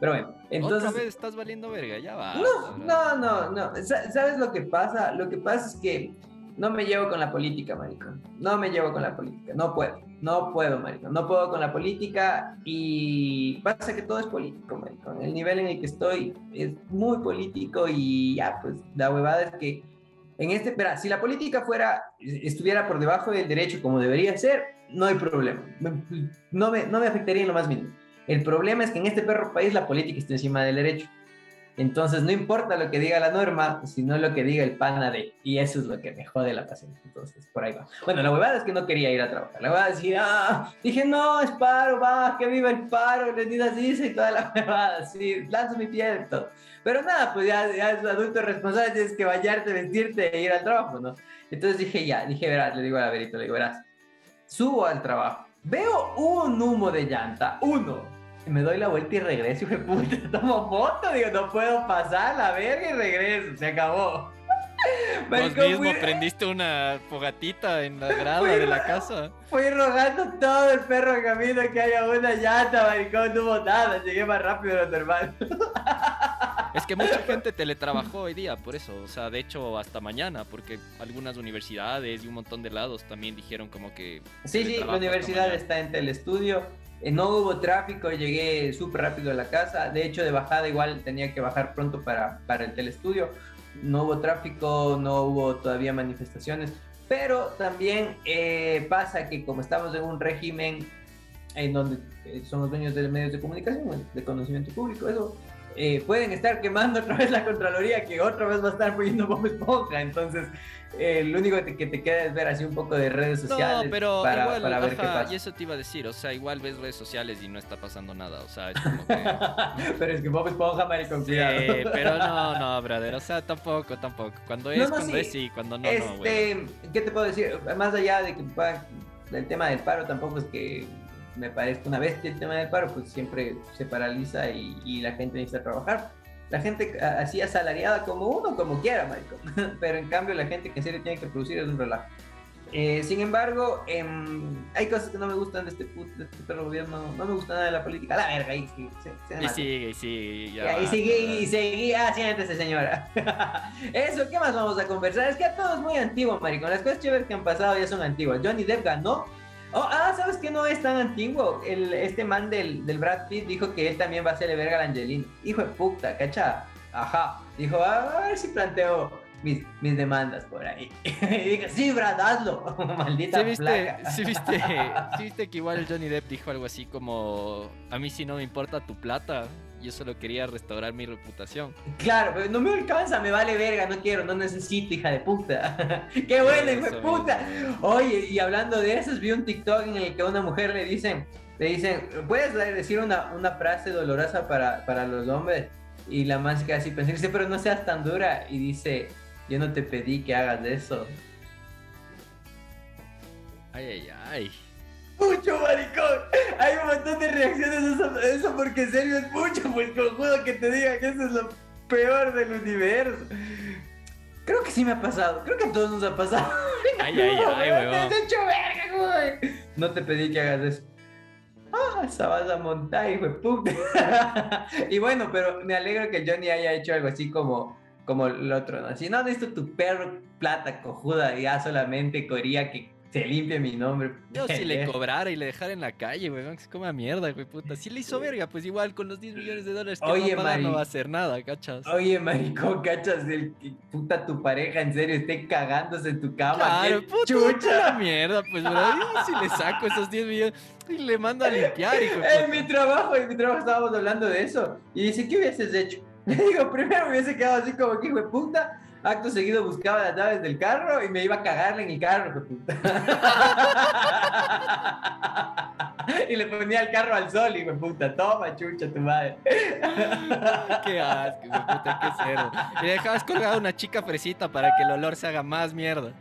Pero bueno, entonces... Otra vez estás valiendo verga, ya va. No, no, no, no. ¿Sabes lo que pasa? Lo que pasa es que no me llevo con la política, maricón. No me llevo con la política. No puedo. No puedo, maricón. No puedo con la política y pasa que todo es político, maricón. El nivel en el que estoy es muy político y ya, pues la huevada es que en este, pero si la política fuera, estuviera por debajo del derecho como debería ser, no hay problema. No me, no me afectaría en lo más mínimo. El problema es que en este perro país la política está encima del derecho. Entonces no importa lo que diga la norma, sino lo que diga el pana de. Y eso es lo que me jode la paciencia. Entonces, por ahí va. Bueno, la huevada es que no quería ir a trabajar. La huevada decía, ah, dije, no, es paro, va, que viva el paro, le dice y toda la (laughs) huevada, sí, lanzo mi pie todo. Pero nada, pues ya, ya es adulto responsable, tienes que bañarte, vestirte e ir al trabajo, ¿no? Entonces dije, ya, dije, verás, le digo a la verito, le digo, verás, subo al trabajo, veo un humo de llanta, uno, y me doy la vuelta y regreso, y me puta, (laughs) tomo foto, digo, no puedo pasar la verga y regreso, se acabó. (laughs) Vos mismo prendiste una fogatita en la (laughs) grada de la casa. Fui rogando todo el perro camino que haya una llanta, maricón, no hubo nada, llegué más rápido de lo normal. Es que mucha gente teletrabajó hoy día, por eso, o sea, de hecho hasta mañana, porque algunas universidades y un montón de lados también dijeron como que... Sí, sí, la universidad está en telestudio, eh, no hubo tráfico, llegué súper rápido a la casa, de hecho de bajada igual tenía que bajar pronto para, para el telestudio, no hubo tráfico, no hubo todavía manifestaciones, pero también eh, pasa que como estamos en un régimen en donde eh, son los dueños de medios de comunicación, de conocimiento público, eso eh, pueden estar quemando otra vez la Contraloría, que otra vez va a estar poniendo Bob Esponja. Entonces, eh, lo único que te, queda es ver así un poco de redes sociales. No, pero para, igual, para ver qué pasa. Y eso te iba a decir, o sea, igual ves redes sociales y no está pasando nada, o sea, es (laughs) como que... pero es que Bob Esponja, maricón, sí, pero no, (laughs) no, brother, o sea, tampoco, tampoco. Cuando es, cuando es sí, cuando no, este, no, güey. ¿Qué te puedo decir? Más allá de que el tema del paro tampoco es que me parece una bestia el tema del paro, pues siempre se paraliza y, la gente necesita trabajar. La gente así asalariada como uno, como quiera, Michael. (laughs) Pero en cambio la gente que en serio tiene que producir es un relajo. Eh, sin embargo, em, hay cosas que no me gustan de este, de este perro gobierno. No me gusta nada de la política. la verga, y, y sigue, y sigue. Ya, y sigue, y sigue. Ah, siéntese, señora. (laughs) Eso, ¿qué más vamos a conversar? Es que todo es muy antiguo, maricón. Las cosas chéveres que han pasado ya son antiguas. Johnny Depp ganó Oh, ah, ¿sabes qué? No es tan antiguo. El, este man del, del, Brad Pitt dijo que él también va a hacerle verga a Angelina. Hijo de puta, ¿cacha? Ajá. Dijo, ah, a ver si planteo mis, mis demandas por ahí. (laughs) y dije, sí, Brad, hazlo. (laughs) Maldita ¿Sí viste, ¿sí viste, (laughs) ¿sí viste que igual Johnny Depp dijo algo así como, a mí sí no me importa tu plata? Yo solo quería restaurar mi reputación. Claro, pero no me alcanza, me vale verga, no quiero, no necesito, hija de puta. (laughs) ¡Qué buena, hijo de puta! Oye, y hablando de eso, vi un TikTok en el que a una mujer le dicen, le dicen, ¿puedes decir una, una frase dolorosa para, para los hombres? Y la más que así pensé, pero no seas tan dura. Y dice, yo no te pedí que hagas eso. Ay, ay, ay mucho, maricón. Hay un montón de reacciones a eso, porque en serio es mucho, pues conjudo que te diga que eso es lo peor del universo. Creo que sí me ha pasado. Creo que a todos nos ha pasado. (laughs) Ay, ay, ay, weón. Te hecho verga, güey. No te pedí que hagas eso. Ah, esa vas a montar, hijo de puta. (laughs) y bueno, pero me alegro que Johnny haya hecho algo así como, como el otro, ¿no? Así, no, necesito tu perro plata cojuda, ya solamente quería que se limpie mi nombre. Yo si le (laughs) cobrara y le dejara en la calle, weón, que se coma mierda, güey, puta. Si le hizo verga, pues igual con los 10 millones de dólares que Oye, va a no va a hacer nada, ¿cachas? Oye, maricón, cachas, el que puta tu pareja en serio esté cagándose en tu cama. Claro, puta, chucha. la mierda, pues. Yo si le saco esos 10 millones y le mando a limpiar, hijo (laughs) En mi trabajo, en mi trabajo estábamos hablando de eso. Y dice, ¿qué hubieses hecho? (laughs) Le digo, primero me hubiese quedado así como que hijo de puta. Acto seguido buscaba las llaves del carro y me iba a cagarle en el carro, hijo de puta. (laughs) y le ponía el carro al sol, hijo de puta. Toma, chucha, tu madre. (laughs) Qué asco, de puta, qué cerdo. Y le dejabas colgada una chica fresita para que el olor se haga más mierda.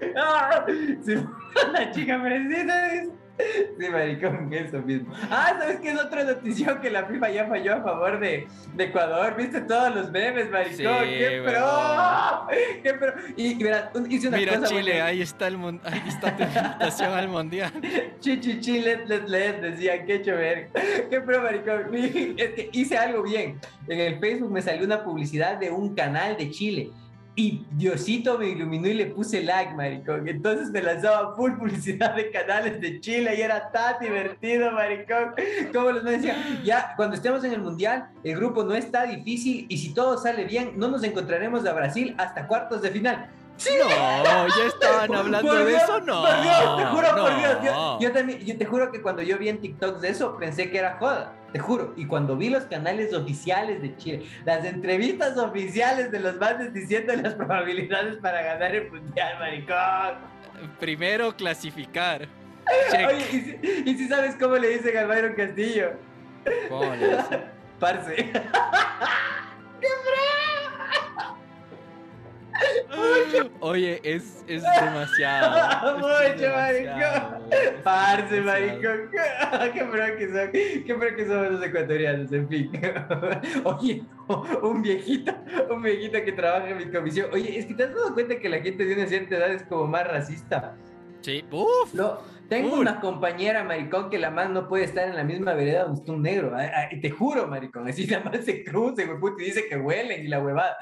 (laughs) La chica fresita. Sí, maricón, eso mismo. Ah, ¿sabes qué es otra notición? Que la FIFA ya falló a favor de, de Ecuador. ¿Viste todos los memes, maricón? Sí, ¡Qué pro! ¡Qué pro! Y, y verás, hice una Mira, cosa Chile, buena. ahí está el ahí está tu invitación al mundial. (laughs) Chichichi, let, let, let, decían, qué chover. Qué pro, maricón. (laughs) Es que hice algo bien. En el Facebook me salió una publicidad de un canal de Chile. Y Diosito me iluminó y le puse like, maricón. Entonces me lanzaba full publicidad de canales de Chile y era tan divertido, maricón. Como los me decían, ya cuando estemos en el mundial, el grupo no está difícil y si todo sale bien, no nos encontraremos a Brasil hasta cuartos de final. No, ya estaban hablando Por de Dios, eso, no. Por Dios, te juro, por Dios. Yo, yo también, yo te juro que cuando yo vi en TikTok de eso, pensé que era joda. Te juro. Y cuando vi los canales oficiales de Chile, las entrevistas oficiales de los bandes diciendo las probabilidades para ganar el mundial, maricón. Primero clasificar. Oye, ¿y si, y si sabes cómo le dicen a Byron Castillo? ¿Cómo le dicen? (laughs) Parce. (laughs) (laughs) Oye, es, es demasiado. (laughs) Mucho, maricón. Parce, maricón. (laughs) Qué pro que son. Qué pro que somos los ecuatorianos, en fin. Oye, un viejito, un viejito que trabaja en mi comisión. Oye, es que te has dado cuenta que la gente de una cierta edad es como más racista. Sí, uff. No, tengo una compañera, maricón, que la man no puede estar en la misma vereda donde está un negro. Te juro, maricón. Así la man se cruza, puta, y dice que huelen y la huevada.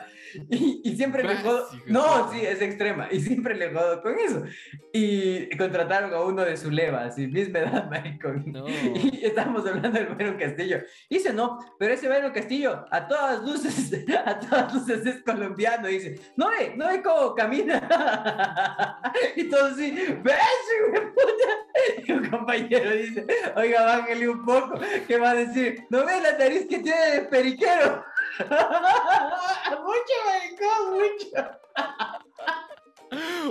Y, y siempre le jodo. No, sí, es extrema. Y siempre le jodo con eso. Y contrataron a uno de su leva, así, misma edad, maricón. No. (laughs) Y estábamos hablando del Byron Castillo. Dice, no, pero ese Byron Castillo, a todas luces, (laughs) a todas luces es colombiano. Dice, no ve, no ve cómo camina. (laughs) y todos así, ves, güey, puta. (laughs) Y un compañero dice, oiga, bájale un poco. ¿Qué va a decir? No ve la nariz que tiene de periquero. (laughs) mucho, maricón, mucho.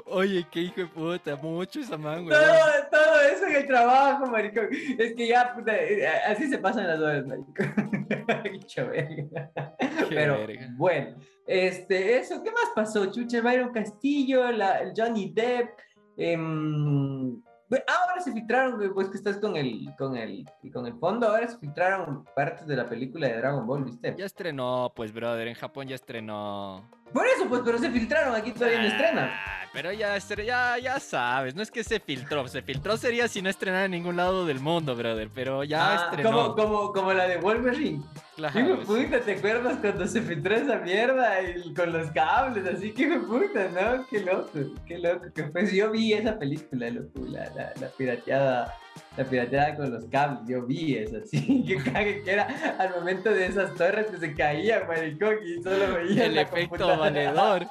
Oye, qué hijo de puta, mucho esa man, güey. Todo, todo eso en el trabajo, maricón. Es que ya, puta, eh, así se pasan las horas, maricón. (laughs) Qué verga. Qué Pero verga. bueno, este, eso, ¿qué más pasó? Chucha, Byron Castillo, la, el Johnny Depp. bueno, ahora se filtraron, güey, pues que estás con el, con el, con el fondo, ahora se filtraron partes de la película de Dragon Ball, ¿viste? Ya estrenó, pues, brother. En Japón ya estrenó. Por eso, pues, pero se filtraron, aquí todavía no estrena. Ah, Pero ya, ya, ya sabes, no es que se filtró. Se filtró sería si no estrenara en ningún lado del mundo, brother. Pero ya Ah, estrenó. como, como, como la de Wolverine. Claro, Hijo puta, ¿te acuerdas cuando se filtró esa mierda y con los cables? Así que hijo puta, ¿no? Qué loco, qué loco. Que pues yo vi esa película, loco, la, la, la pirateada, la pirateada con los cables, yo vi eso, (laughs) así que cague que era al momento de esas torres que se caían, maricón, y solo (laughs) veía El efecto computadora. valedor.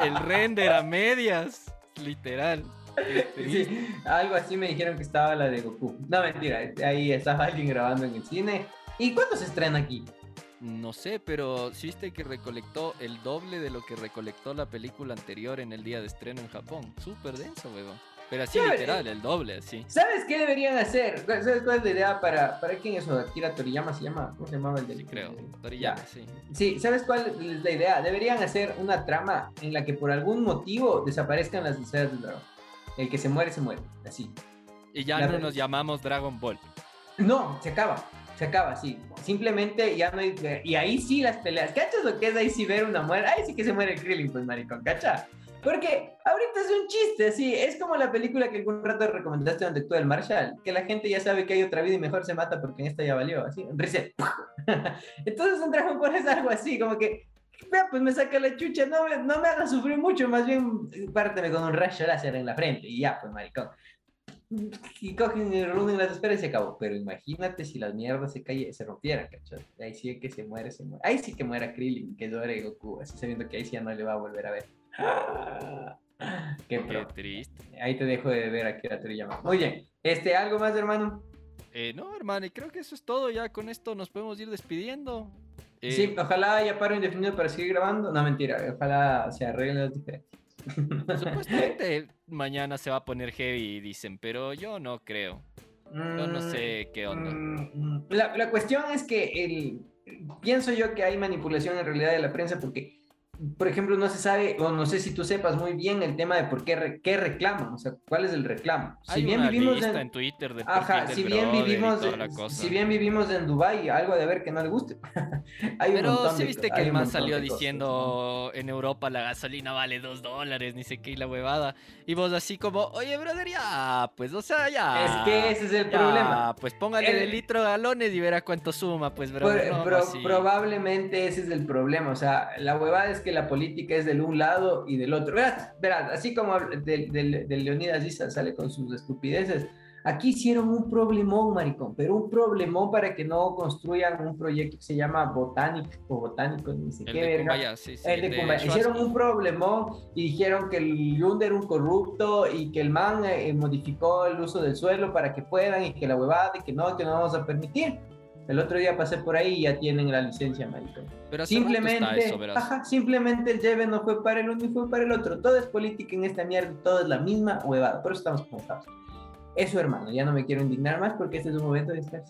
(laughs) El render a medias. Literal. Sí, algo así me dijeron que estaba la de Goku. No, mentira, ahí estaba alguien grabando en el cine. ¿Y cuándo se estrena aquí? No sé, pero sí viste que recolectó el doble de lo que recolectó la película anterior en el día de estreno en Japón. Súper denso, weón. Pero así literal, el doble, así. ¿Sabes qué deberían hacer? ¿Cuál- ¿Sabes cuál es la idea para, para quién es eso? Akira Toriyama se llama, ¿cómo se llamaba el del- Sí, creo. Ya. Toriyama, sí. Sí, ¿sabes cuál es la idea? Deberían hacer una trama en la que por algún motivo desaparezcan las esferas del dragón. El que se muere, se muere. Así. Y ya La no nos llamamos Dragon Ball. No, se acaba. Se acaba, sí. Simplemente ya no hay. Y ahí sí las peleas. ¿Cachas lo que es ahí sí ver una muerte? Ahí sí que se muere el Krillin, pues, maricón, ¿cacha? Porque ahorita es un chiste, así. Es como la película que algún rato recomendaste donde tú el Marshall. Que la gente ya sabe que hay otra vida y mejor se mata porque en esta ya valió. Así, reset. (laughs) Entonces un Dragon Ball es algo así, como que. Vea, pues me saca la chucha, no me, no me haga sufrir mucho, más bien párteme con un rayo láser en la frente y ya, pues maricón. Y cogen y reúnen las esferas y se acabó. Pero imagínate si las mierdas se caen, se rompieran, ¿cachai? Ahí sí que se muere, se muere. Ahí sí que muera Krillin, que llore Goku, así sabiendo que ahí sí ya no le va a volver a ver. (laughs) Qué, Qué triste. Ahí te dejo de ver aquí la Toriyama. Muy bien. Este, ¿algo más, hermano? Eh, no, hermano, y creo que eso es todo. Ya con esto nos podemos ir despidiendo. Eh, Sí, ojalá haya paro indefinido para seguir grabando. No, mentira. Ojalá se arreglen las diferencias. (laughs) Supuestamente mañana se va a poner heavy, dicen, pero yo no creo. Yo no sé qué onda. Mm, La, la cuestión es que el, pienso yo que hay manipulación en realidad de la prensa porque, por ejemplo, no se sabe, o no sé si tú sepas muy bien el tema de por qué, re- qué reclaman, o sea, cuál es el reclamo. Si Hay bien una vivimos lista en, en Twitter de Ajá, si bien vivimos, si bien vivimos en Dubai, algo de ver que no le guste. (laughs) hay Pero sí viste que el man salió cosas, diciendo en Europa la gasolina vale dos dólares, ni sé qué y la huevada. Y vos así como, oye, brother, ya, pues, o sea, ya. Es que ese es el ya, problema. Pues póngale El- de litro galones y verá cuánto suma, pues, brother. Pro- no, pro- probablemente ese es el problema. O sea, la huevada es que la política es del un lado y del otro. Verás, verás así como del, del, del Leonidas Issa sale con sus estupideces. Aquí hicieron un problemón, maricón, pero un problemón para que no construyan un proyecto que se llama Botanic o Botánico, ni sé El qué de verga. Cumbaya, sí, sí. El de. Hicieron un problemón y dijeron que el Yunda era un corrupto y que el man eh, modificó el uso del suelo para que puedan y que la huevada y que no, que no vamos a permitir. El otro día pasé por ahí y ya tienen la licencia, maricón. Pero Simplemente, eso, ajá, simplemente el lleve no fue para el uno y fue para el otro. Todo es política en esta mierda, todo es la misma huevada. Por eso estamos como estamos. Eso, hermano, ya no me quiero indignar más porque este es un momento de estar.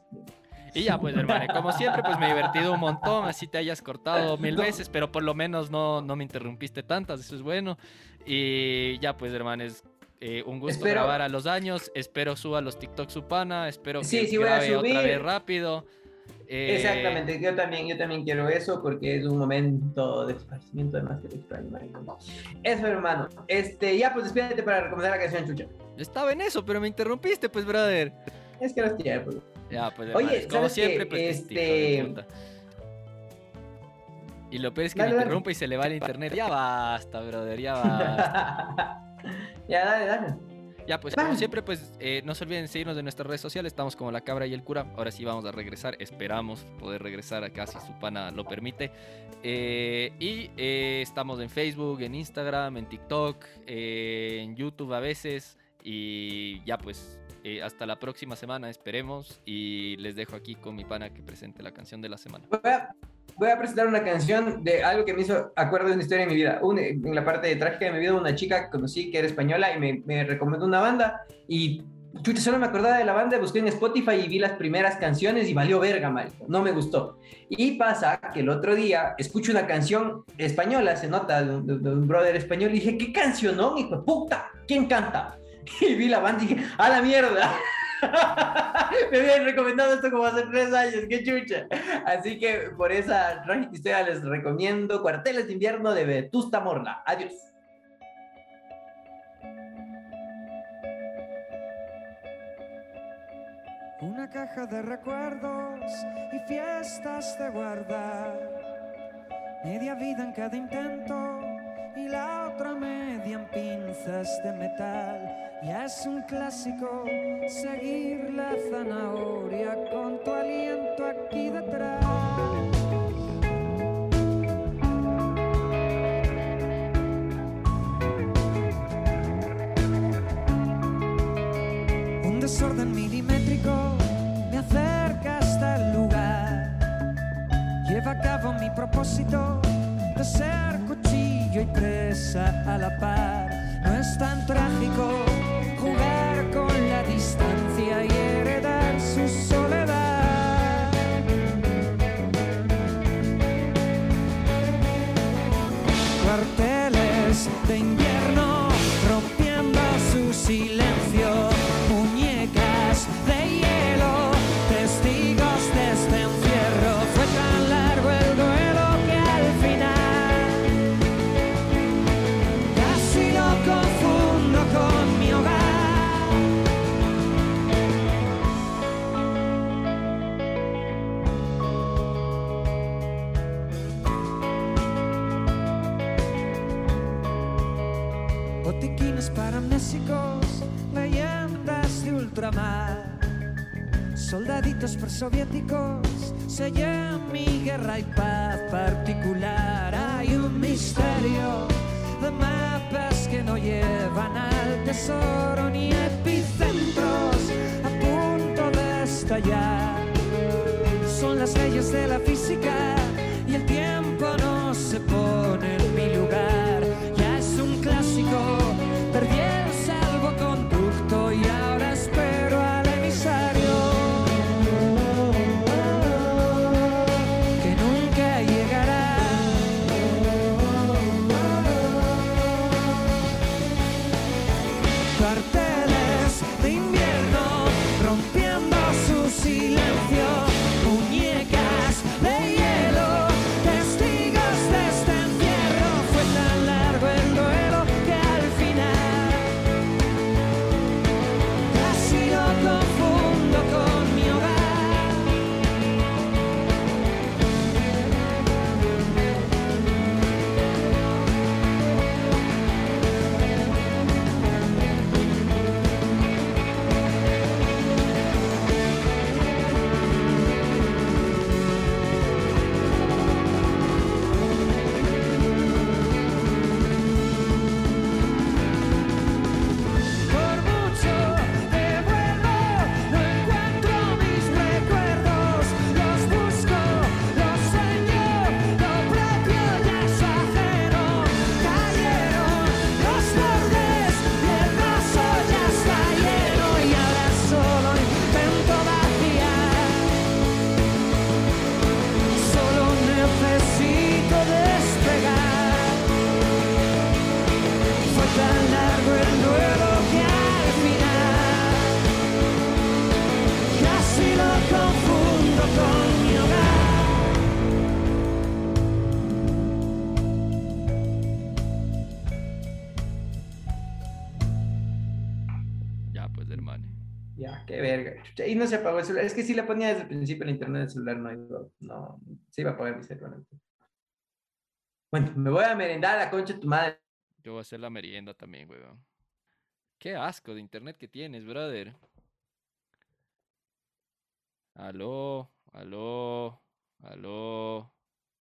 Y ya, pues, hermano, como siempre, pues me he divertido un montón, así te hayas cortado mil No. veces, pero por lo menos no, no me interrumpiste tantas, eso es bueno. Y ya, pues, hermano, es eh, un gusto Espero- grabar a los años, espero suba los TikTok Supana, espero que Sí, sí voy a grabe otra subir. vez rápido. Eh, Exactamente, yo también, yo también quiero eso porque es un momento de esparcimiento además que extraño. Eso, hermano. Este, ya, pues despídete para recomendar la canción Chucha. Estaba en eso, pero me interrumpiste, pues, brother. Es que los tiempos. Ya, pues, Oye, hermanos, como ¿sabes siempre, pues, Este- este... Y lo peor es que Dale, me dale. interrumpe y se le va el internet. Ya basta, brother, ya basta. (laughs) ya, dale, dale. Ya, pues Vale. como siempre, pues eh, no se olviden seguirnos en nuestras redes sociales. Estamos como La Cabra y el Cura. Ahora sí vamos a regresar. Esperamos poder regresar acá si su pana lo permite. Eh, y eh, estamos en Facebook, en Instagram, en TikTok, en YouTube a veces. Y ya, pues hasta la próxima semana, esperemos. Y les dejo aquí con mi pana que presente la canción de la semana. Voy a presentar una canción de algo que me hizo acuerdo de una historia de mi vida. Un- en la parte de trágica de mi vida, una chica que conocí que era española y me, me recomendó una banda. Y chucha, solo me acordaba de la banda, busqué en Spotify y vi las primeras canciones y valió verga, marico. No me gustó. Y pasa que el otro día escucho una canción española, se nota, de, de- un brother español, y dije, ¿qué cancionón, hijo de puta? ¿Quién canta? (laughs) Y vi la banda y dije, ¡a la mierda! (laughs) (laughs) Me habían recomendado esto como hace tres años, qué chucha. Así que por esa trágica historia les recomiendo Cuarteles de invierno de Vetusta Morla. Adiós. Una caja de recuerdos y fiestas de guardar. Media vida en cada intento y la otra media en pinzas de metal. Ya es un clásico seguir la zanahoria con tu aliento aquí detrás. Un desorden milimétrico me acerca hasta el lugar. Lleva a cabo mi propósito de ser cuchillo y presa a la par. No es tan trágico jugar con Soldaditos persoviéticos, sellan mi guerra y paz particular. Hay un misterio de mapas que no llevan al tesoro ni epicentros a punto de estallar. Son las leyes de la física Y no se apagó el celular. Es que si le ponía desde el principio el internet del celular, no, iba- no, se iba a apagar mi celular. Bueno, me voy a merendar a la concha de tu madre. Yo voy a hacer la merienda también, weón. Qué asco de internet que tienes, brother. Aló, aló, aló.